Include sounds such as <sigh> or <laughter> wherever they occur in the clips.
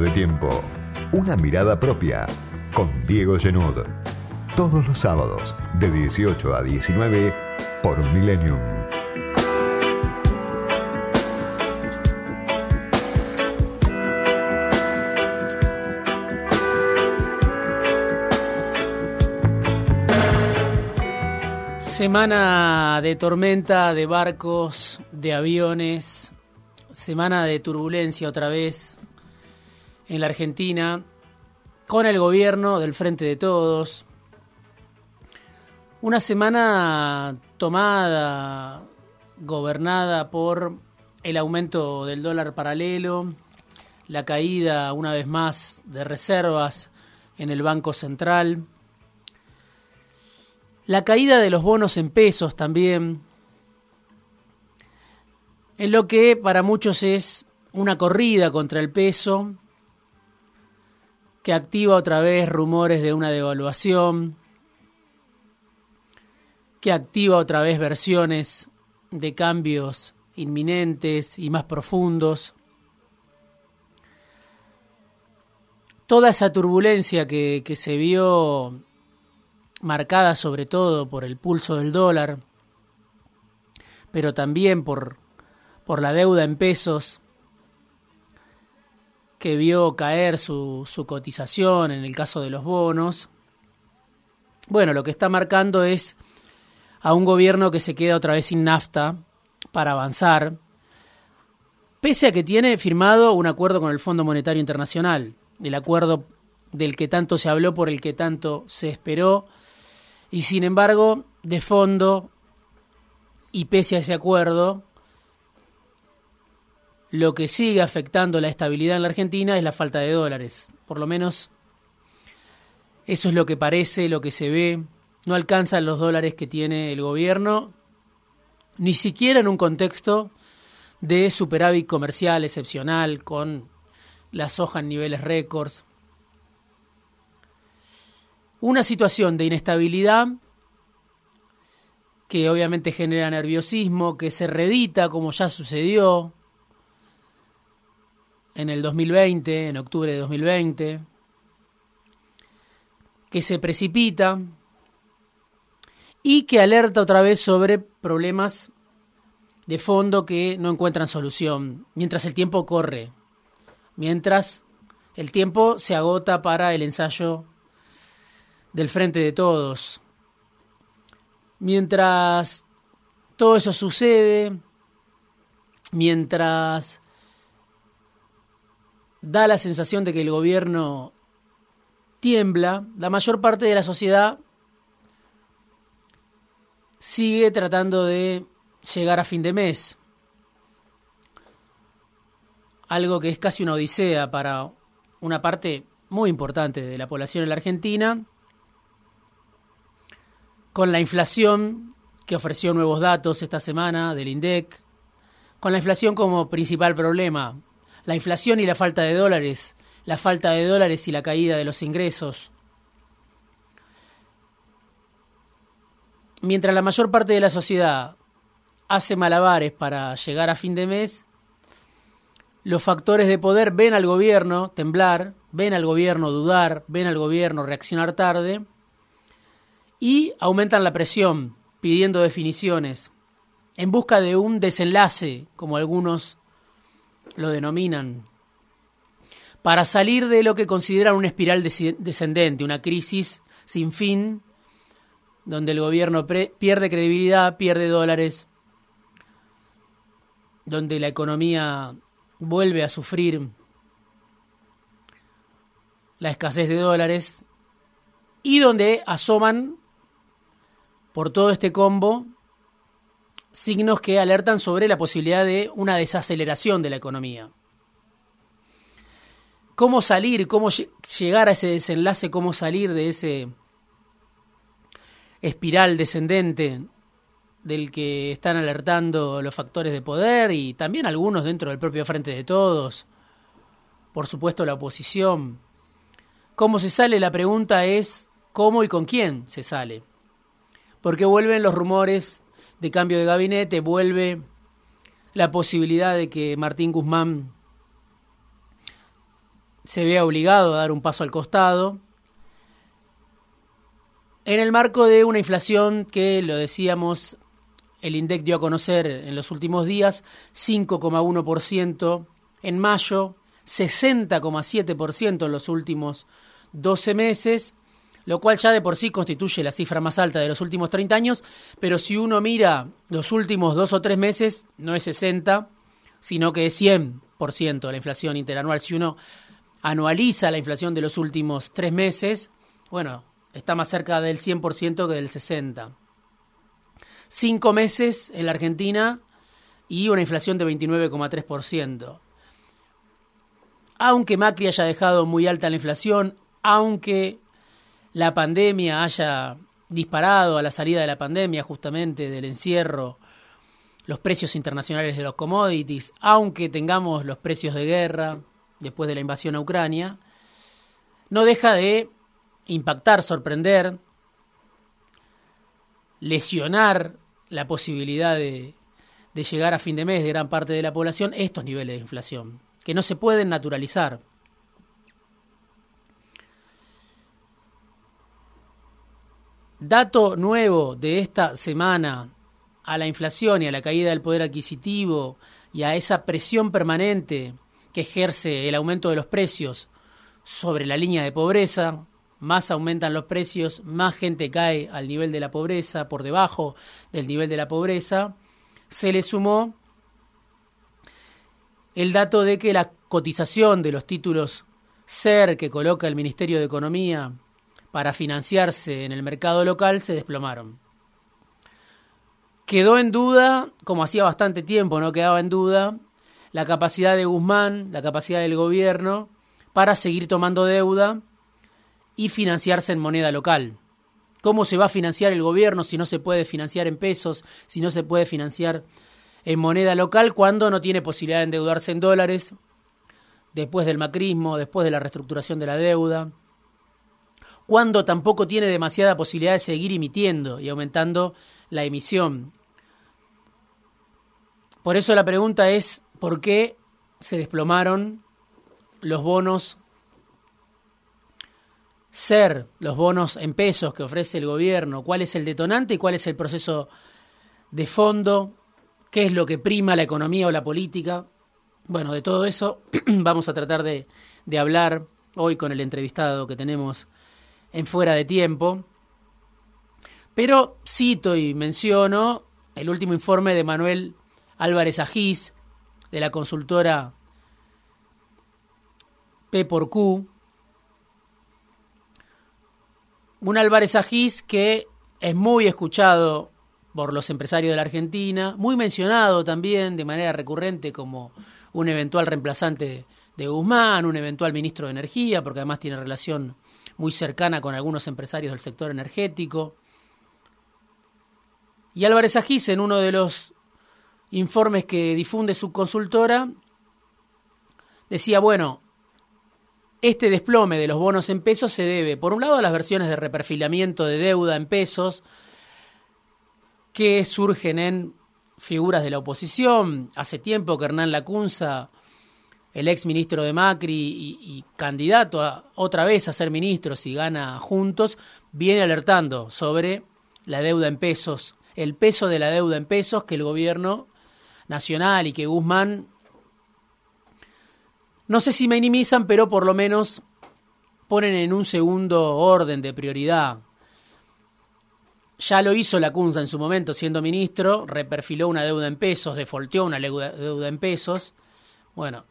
De tiempo. Una mirada propia. Con Diego Genud. Todos los sábados, de 18 a 19, por Millennium. Semana de tormenta, de barcos, de aviones, semana de turbulencia otra vez en la Argentina, con el gobierno del Frente de Todos. Una semana tomada, gobernada por el aumento del dólar paralelo, la caída una vez más de reservas en el Banco Central, la caída de los bonos en pesos también, en lo que para muchos es una corrida contra el peso, que activa otra vez rumores de una devaluación, que activa otra vez versiones de cambios inminentes y más profundos. Toda esa turbulencia que, que se vio marcada sobre todo por el pulso del dólar, pero también por, por la deuda en pesos que vio caer su, su cotización en el caso de los bonos. Bueno, lo que está marcando es a un gobierno que se queda otra vez sin nafta para avanzar, pese a que tiene firmado un acuerdo con el Fondo Monetario Internacional, el acuerdo del que tanto se habló, por el que tanto se esperó, y sin embargo, de fondo, y pese a ese acuerdo, lo que sigue afectando la estabilidad en la Argentina es la falta de dólares. Por lo menos eso es lo que parece, lo que se ve. No alcanzan los dólares que tiene el gobierno, ni siquiera en un contexto de superávit comercial excepcional con la soja en niveles récords. Una situación de inestabilidad que obviamente genera nerviosismo, que se redita como ya sucedió en el 2020, en octubre de 2020, que se precipita y que alerta otra vez sobre problemas de fondo que no encuentran solución mientras el tiempo corre, mientras el tiempo se agota para el ensayo del frente de todos. Mientras todo eso sucede, mientras da la sensación de que el gobierno tiembla, la mayor parte de la sociedad sigue tratando de llegar a fin de mes. Algo que es casi una odisea para una parte muy importante de la población en la Argentina. Con la inflación que ofreció nuevos datos esta semana del INDEC, con la inflación como principal problema, la inflación y la falta de dólares, la falta de dólares y la caída de los ingresos. Mientras la mayor parte de la sociedad hace malabares para llegar a fin de mes, los factores de poder ven al gobierno temblar, ven al gobierno dudar, ven al gobierno reaccionar tarde y aumentan la presión pidiendo definiciones en busca de un desenlace, como algunos lo denominan, para salir de lo que consideran una espiral descendente, una crisis sin fin, donde el gobierno pierde credibilidad, pierde dólares, donde la economía vuelve a sufrir la escasez de dólares y donde asoman por todo este combo signos que alertan sobre la posibilidad de una desaceleración de la economía. ¿Cómo salir, cómo llegar a ese desenlace, cómo salir de ese espiral descendente del que están alertando los factores de poder y también algunos dentro del propio Frente de Todos, por supuesto la oposición? ¿Cómo se sale? La pregunta es cómo y con quién se sale porque vuelven los rumores de cambio de gabinete, vuelve la posibilidad de que Martín Guzmán se ve obligado a dar un paso al costado. En el marco de una inflación que, lo decíamos, el INDEC dio a conocer en los últimos días, 5,1% en mayo, 60,7% en los últimos 12 meses, lo cual ya de por sí constituye la cifra más alta de los últimos 30 años, pero si uno mira los últimos dos o tres meses, no es 60, sino que es 100% la inflación interanual. Si uno anualiza la inflación de los últimos tres meses, bueno, está más cerca del 100% que del 60%. Cinco meses en la Argentina y una inflación de 29,3%. Aunque Macri haya dejado muy alta la inflación, aunque la pandemia haya disparado a la salida de la pandemia, justamente del encierro, los precios internacionales de los commodities, aunque tengamos los precios de guerra después de la invasión a Ucrania, no deja de impactar, sorprender, lesionar la posibilidad de, llegar a fin de mes de gran parte de la población estos niveles de inflación, que no se pueden naturalizar. Dato nuevo de esta semana a la inflación y a la caída del poder adquisitivo y a esa presión permanente que ejerce el aumento de los precios sobre la línea de pobreza, más aumentan los precios, más gente cae al nivel de la pobreza, por debajo del nivel de la pobreza, se le sumó el dato de que la cotización de los títulos SER que coloca el Ministerio de Economía para financiarse en el mercado local se desplomaron. Quedó en duda, como hacía bastante tiempo no quedaba en duda, la capacidad de Guzmán, la capacidad del gobierno para seguir tomando deuda y financiarse en moneda local. ¿Cómo se va a financiar el gobierno si no se puede financiar en pesos, si no se puede financiar en moneda local cuando no tiene posibilidad de endeudarse en dólares, después del macrismo, después de la reestructuración de la deuda, cuando tampoco tiene demasiada posibilidad de seguir emitiendo y aumentando la emisión. Por eso la pregunta es, ¿por qué se desplomaron los bonos ser los bonos en pesos que ofrece el gobierno, cuál es el detonante y cuál es el proceso de fondo, qué es lo que prima la economía o la política. Bueno, de todo eso <clears throat> vamos a tratar de, de hablar hoy con el entrevistado que tenemos en fuera de tiempo. Pero cito y menciono el último informe de Manuel Álvarez Agís, de la consultora P por Q, un Álvarez Agís que es muy escuchado por los empresarios de la Argentina, muy mencionado también de manera recurrente como un eventual reemplazante de Guzmán, un eventual ministro de Energía, porque además tiene relación muy cercana con algunos empresarios del sector energético. Y Álvarez Agís, en uno de los informes que difunde su consultora, decía, bueno, este desplome de los bonos en pesos se debe, por un lado, a las versiones de reperfilamiento de deuda en pesos que surgen en figuras de la oposición. Hace tiempo que Hernán Lacunza, el ex ministro de Macri y, candidato a, otra vez a ser ministro si gana juntos, viene alertando sobre la deuda en pesos, el peso de la deuda en pesos que el gobierno nacional y que Guzmán no sé si minimizan, pero por lo menos ponen en un segundo orden de prioridad. Ya lo hizo la Cunza en su momento siendo ministro, reperfiló una deuda en pesos, defolteó una deuda en pesos. Bueno,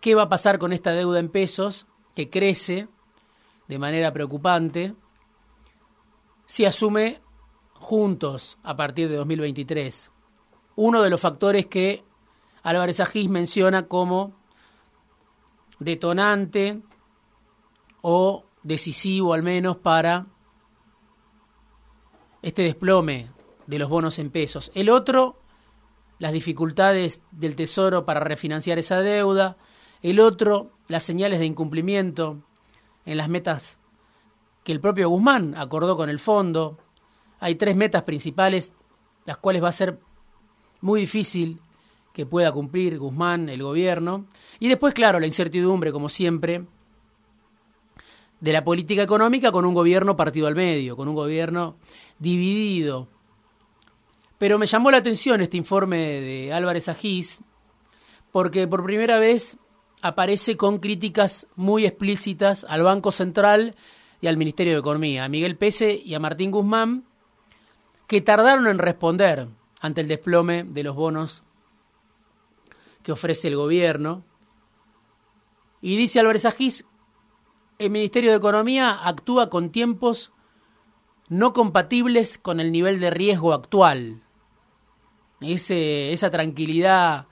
¿qué va a pasar con esta deuda en pesos que crece de manera preocupante si asume juntos a partir de 2023? Uno de los factores que Álvarez Agís menciona como detonante o decisivo al menos para este desplome de los bonos en pesos. El otro, las dificultades del Tesoro para refinanciar esa deuda. El otro, las señales de incumplimiento en las metas que el propio Guzmán acordó con el fondo. Hay tres metas principales, las cuales va a ser muy difícil que pueda cumplir Guzmán, el gobierno. Y después, claro, la incertidumbre, como siempre, de la política económica con un gobierno partido al medio, con un gobierno dividido. Pero me llamó la atención este informe de Álvarez Agís, porque por primera vez aparece con críticas muy explícitas al Banco Central y al Ministerio de Economía, a Miguel Pese y a Martín Guzmán, que tardaron en responder ante el desplome de los bonos que ofrece el gobierno. Y dice Álvarez Agís, el Ministerio de Economía actúa con tiempos no compatibles con el nivel de riesgo actual. Ese, esa tranquilidad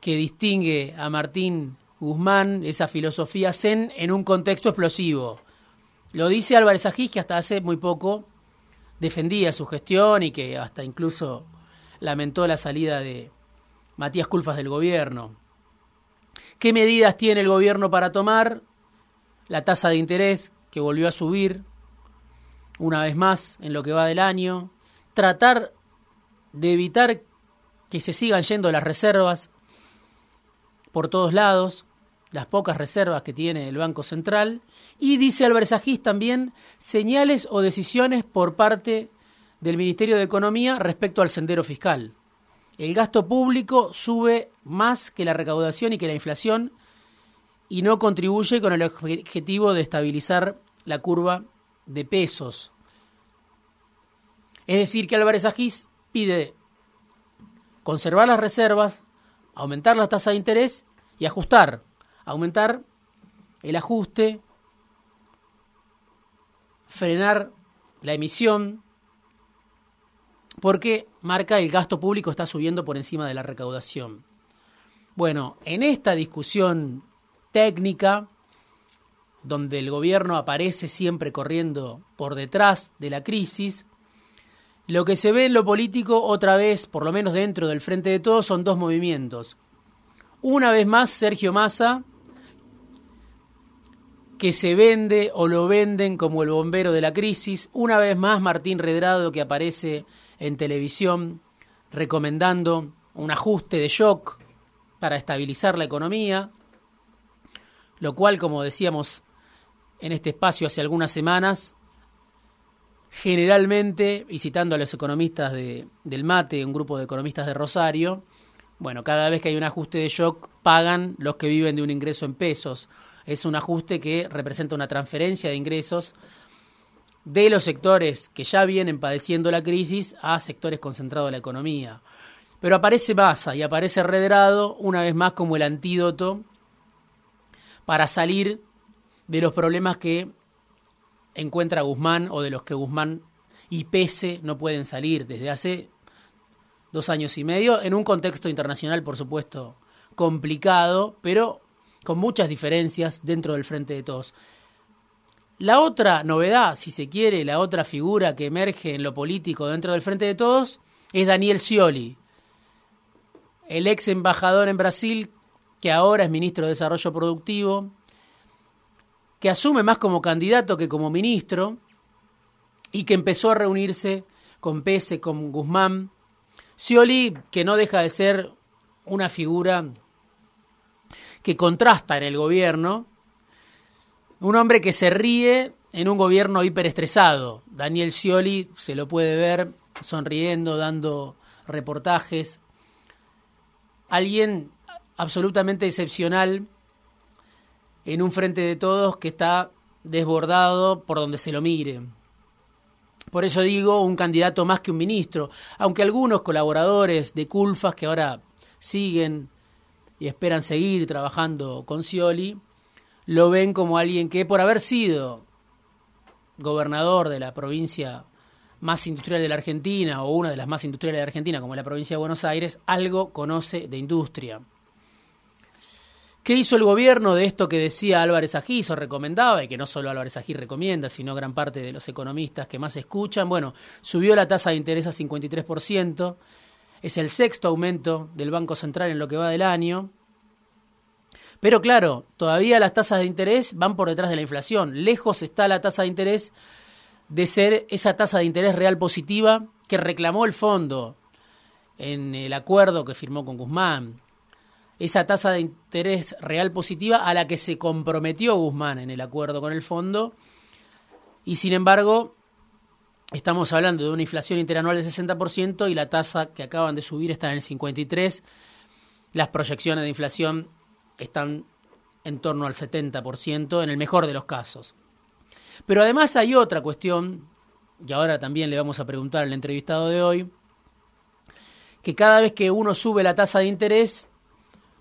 que distingue a Martín Guzmán, esa filosofía zen en un contexto explosivo. Lo dice Álvarez Agís, que hasta hace muy poco defendía su gestión y que hasta incluso lamentó la salida de Matías Culfas del gobierno. ¿Qué medidas tiene el gobierno para tomar? La tasa de interés que volvió a subir una vez más en lo que va del año. Tratar de evitar que se sigan yendo las reservas por todos lados, las pocas reservas que tiene el Banco Central. Y dice Agís también señales o decisiones por parte del Ministerio de Economía respecto al sendero fiscal. El gasto público sube más que la recaudación y que la inflación y no contribuye con el objetivo de estabilizar la curva de pesos. Es decir, que Álvarez Agís pide conservar las reservas, aumentar la tasa de interés y ajustar, aumentar el ajuste, frenar la emisión, porque marca el gasto público está subiendo por encima de la recaudación. Bueno, en esta discusión técnica, donde el gobierno aparece siempre corriendo por detrás de la crisis, lo que se ve en lo político otra vez, por lo menos dentro del Frente de Todos, son dos movimientos. Una vez más, Sergio Massa, que se vende o lo venden como el bombero de la crisis. Una vez más, Martín Redrado, que aparece en televisión recomendando un ajuste de shock para estabilizar la economía, lo cual, como decíamos en este espacio hace algunas semanas, generalmente, y citando a los economistas de, del MATE, un grupo de economistas de Rosario, bueno, cada vez que hay un ajuste de shock, pagan los que viven de un ingreso en pesos. Es un ajuste que representa una transferencia de ingresos de los sectores que ya vienen padeciendo la crisis a sectores concentrados de la economía. Pero aparece Massa y aparece Redrado una vez más como el antídoto para salir de los problemas que encuentra Guzmán o de los que Guzmán y Pese no pueden salir desde hace dos años y medio, en un contexto internacional, por supuesto, complicado, pero con muchas diferencias dentro del frente de todos. La otra novedad, si se quiere, la otra figura que emerge en lo político dentro del frente de todos, es Daniel Scioli, el ex embajador en Brasil, que ahora es ministro de Desarrollo Productivo, que asume más como candidato que como ministro, y que empezó a reunirse con Pese, con Guzmán, Scioli, que no deja de ser una figura que contrasta en el gobierno, un hombre que se ríe en un gobierno hiperestresado. Daniel Scioli se lo puede ver sonriendo, dando reportajes. Alguien absolutamente excepcional en un frente de todos que está desbordado por donde se lo mire. Por eso digo un candidato más que un ministro, aunque algunos colaboradores de Culfas que ahora siguen y esperan seguir trabajando con Scioli, lo ven como alguien que por haber sido gobernador de la provincia más industrial de la Argentina o una de las más industriales de la Argentina como la provincia de Buenos Aires, algo conoce de industria. ¿Qué hizo el gobierno de esto que decía Álvarez Agís o recomendaba, y que no solo Álvarez Agís recomienda, sino gran parte de los economistas que más escuchan? Bueno, subió la tasa de interés a 53%, es el sexto aumento del Banco Central en lo que va del año. Pero claro, todavía las tasas de interés van por detrás de la inflación. Lejos está la tasa de interés de ser esa tasa de interés real positiva que reclamó el fondo en el acuerdo que firmó con Guzmán esa tasa de interés real positiva a la que se comprometió Guzmán en el acuerdo con el fondo. Y sin embargo, estamos hablando de una inflación interanual del 60% y la tasa que acaban de subir está en el 53%. Las proyecciones de inflación están en torno al 70% en el mejor de los casos. Pero además hay otra cuestión, y ahora también le vamos a preguntar al entrevistado de hoy, que cada vez que uno sube la tasa de interés,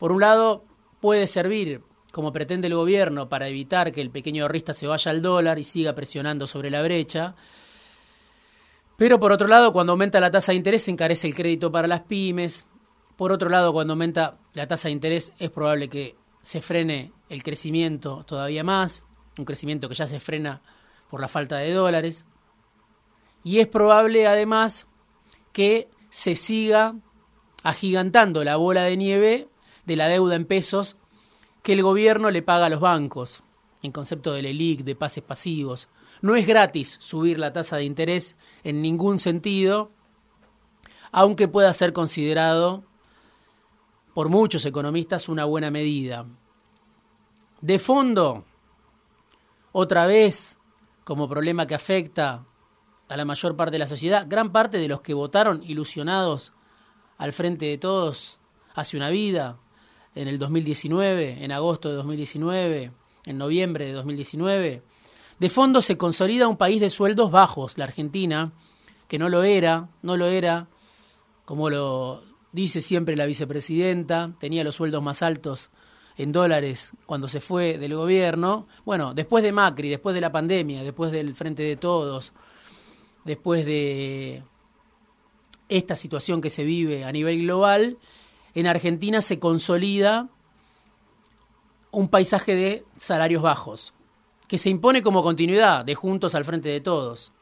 por un lado puede servir, como pretende el gobierno, para evitar que el pequeño ahorrista se vaya al dólar y siga presionando sobre la brecha, pero por otro lado, cuando aumenta la tasa de interés, encarece el crédito para las pymes. Por otro lado, cuando aumenta la tasa de interés, es probable que se frene el crecimiento todavía más, un crecimiento que ya se frena por la falta de dólares. Y es probable además que se siga agigantando la bola de nieve de la deuda en pesos que el gobierno le paga a los bancos, en concepto del ELIC, de pases pasivos. No es gratis subir la tasa de interés en ningún sentido, aunque pueda ser considerado por muchos economistas una buena medida. De fondo, otra vez, como problema que afecta a la mayor parte de la sociedad, gran parte de los que votaron ilusionados al frente de todos hace una vida, en el 2019, en agosto de 2019, en noviembre de 2019, de fondo se consolida un país de sueldos bajos, la Argentina, que no lo era, no lo era, como lo dice siempre la vicepresidenta, tenía los sueldos más altos en dólares cuando se fue del gobierno. Bueno, después de Macri, después de la pandemia, después del Frente de Todos, después de esta situación que se vive a nivel global, en Argentina se consolida un paisaje de salarios bajos, que se impone como continuidad de Juntos al Frente de Todos.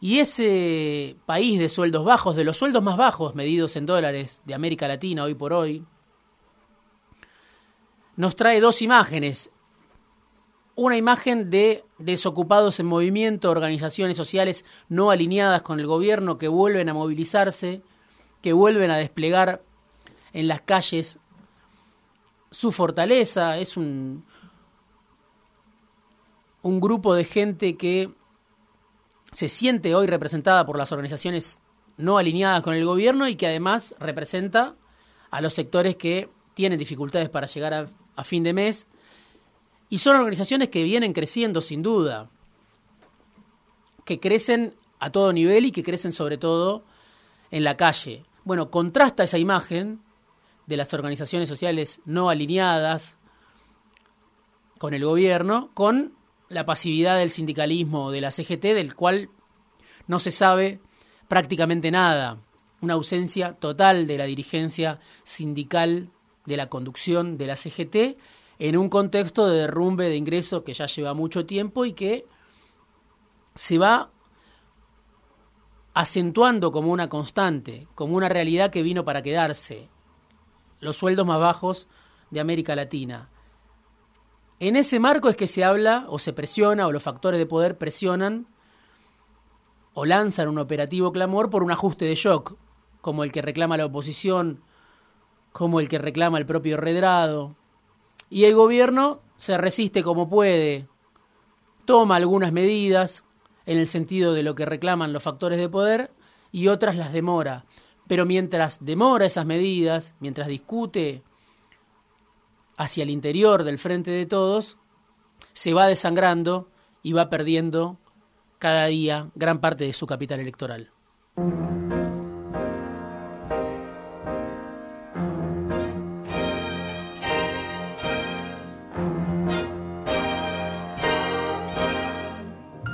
Y ese país de sueldos bajos, de los sueldos más bajos medidos en dólares de América Latina hoy por hoy, nos trae dos imágenes. Una imagen de desocupados en movimiento, organizaciones sociales no alineadas con el gobierno que vuelven a movilizarse, que vuelven a desplegar en las calles su fortaleza. Es un, un grupo de gente que se siente hoy representada por las organizaciones no alineadas con el gobierno y que además representa a los sectores que tienen dificultades para llegar a, a fin de mes. Y son organizaciones que vienen creciendo sin duda, que crecen a todo nivel y que crecen sobre todo en la calle. Bueno, contrasta esa imagen de las organizaciones sociales no alineadas con el gobierno con la pasividad del sindicalismo de la CGT, del cual no se sabe prácticamente nada. Una ausencia total de la dirigencia sindical de la conducción de la CGT en un contexto de derrumbe de ingresos que ya lleva mucho tiempo y que se va acentuando como una constante, como una realidad que vino para quedarse, los sueldos más bajos de América Latina. En ese marco es que se habla o se presiona o los factores de poder presionan o lanzan un operativo clamor por un ajuste de shock, como el que reclama la oposición como el que reclama el propio Redrado. Y el gobierno se resiste como puede, toma algunas medidas en el sentido de lo que reclaman los factores de poder y otras las demora. Pero mientras demora esas medidas, mientras discute hacia el interior del frente de todos, se va desangrando y va perdiendo cada día gran parte de su capital electoral.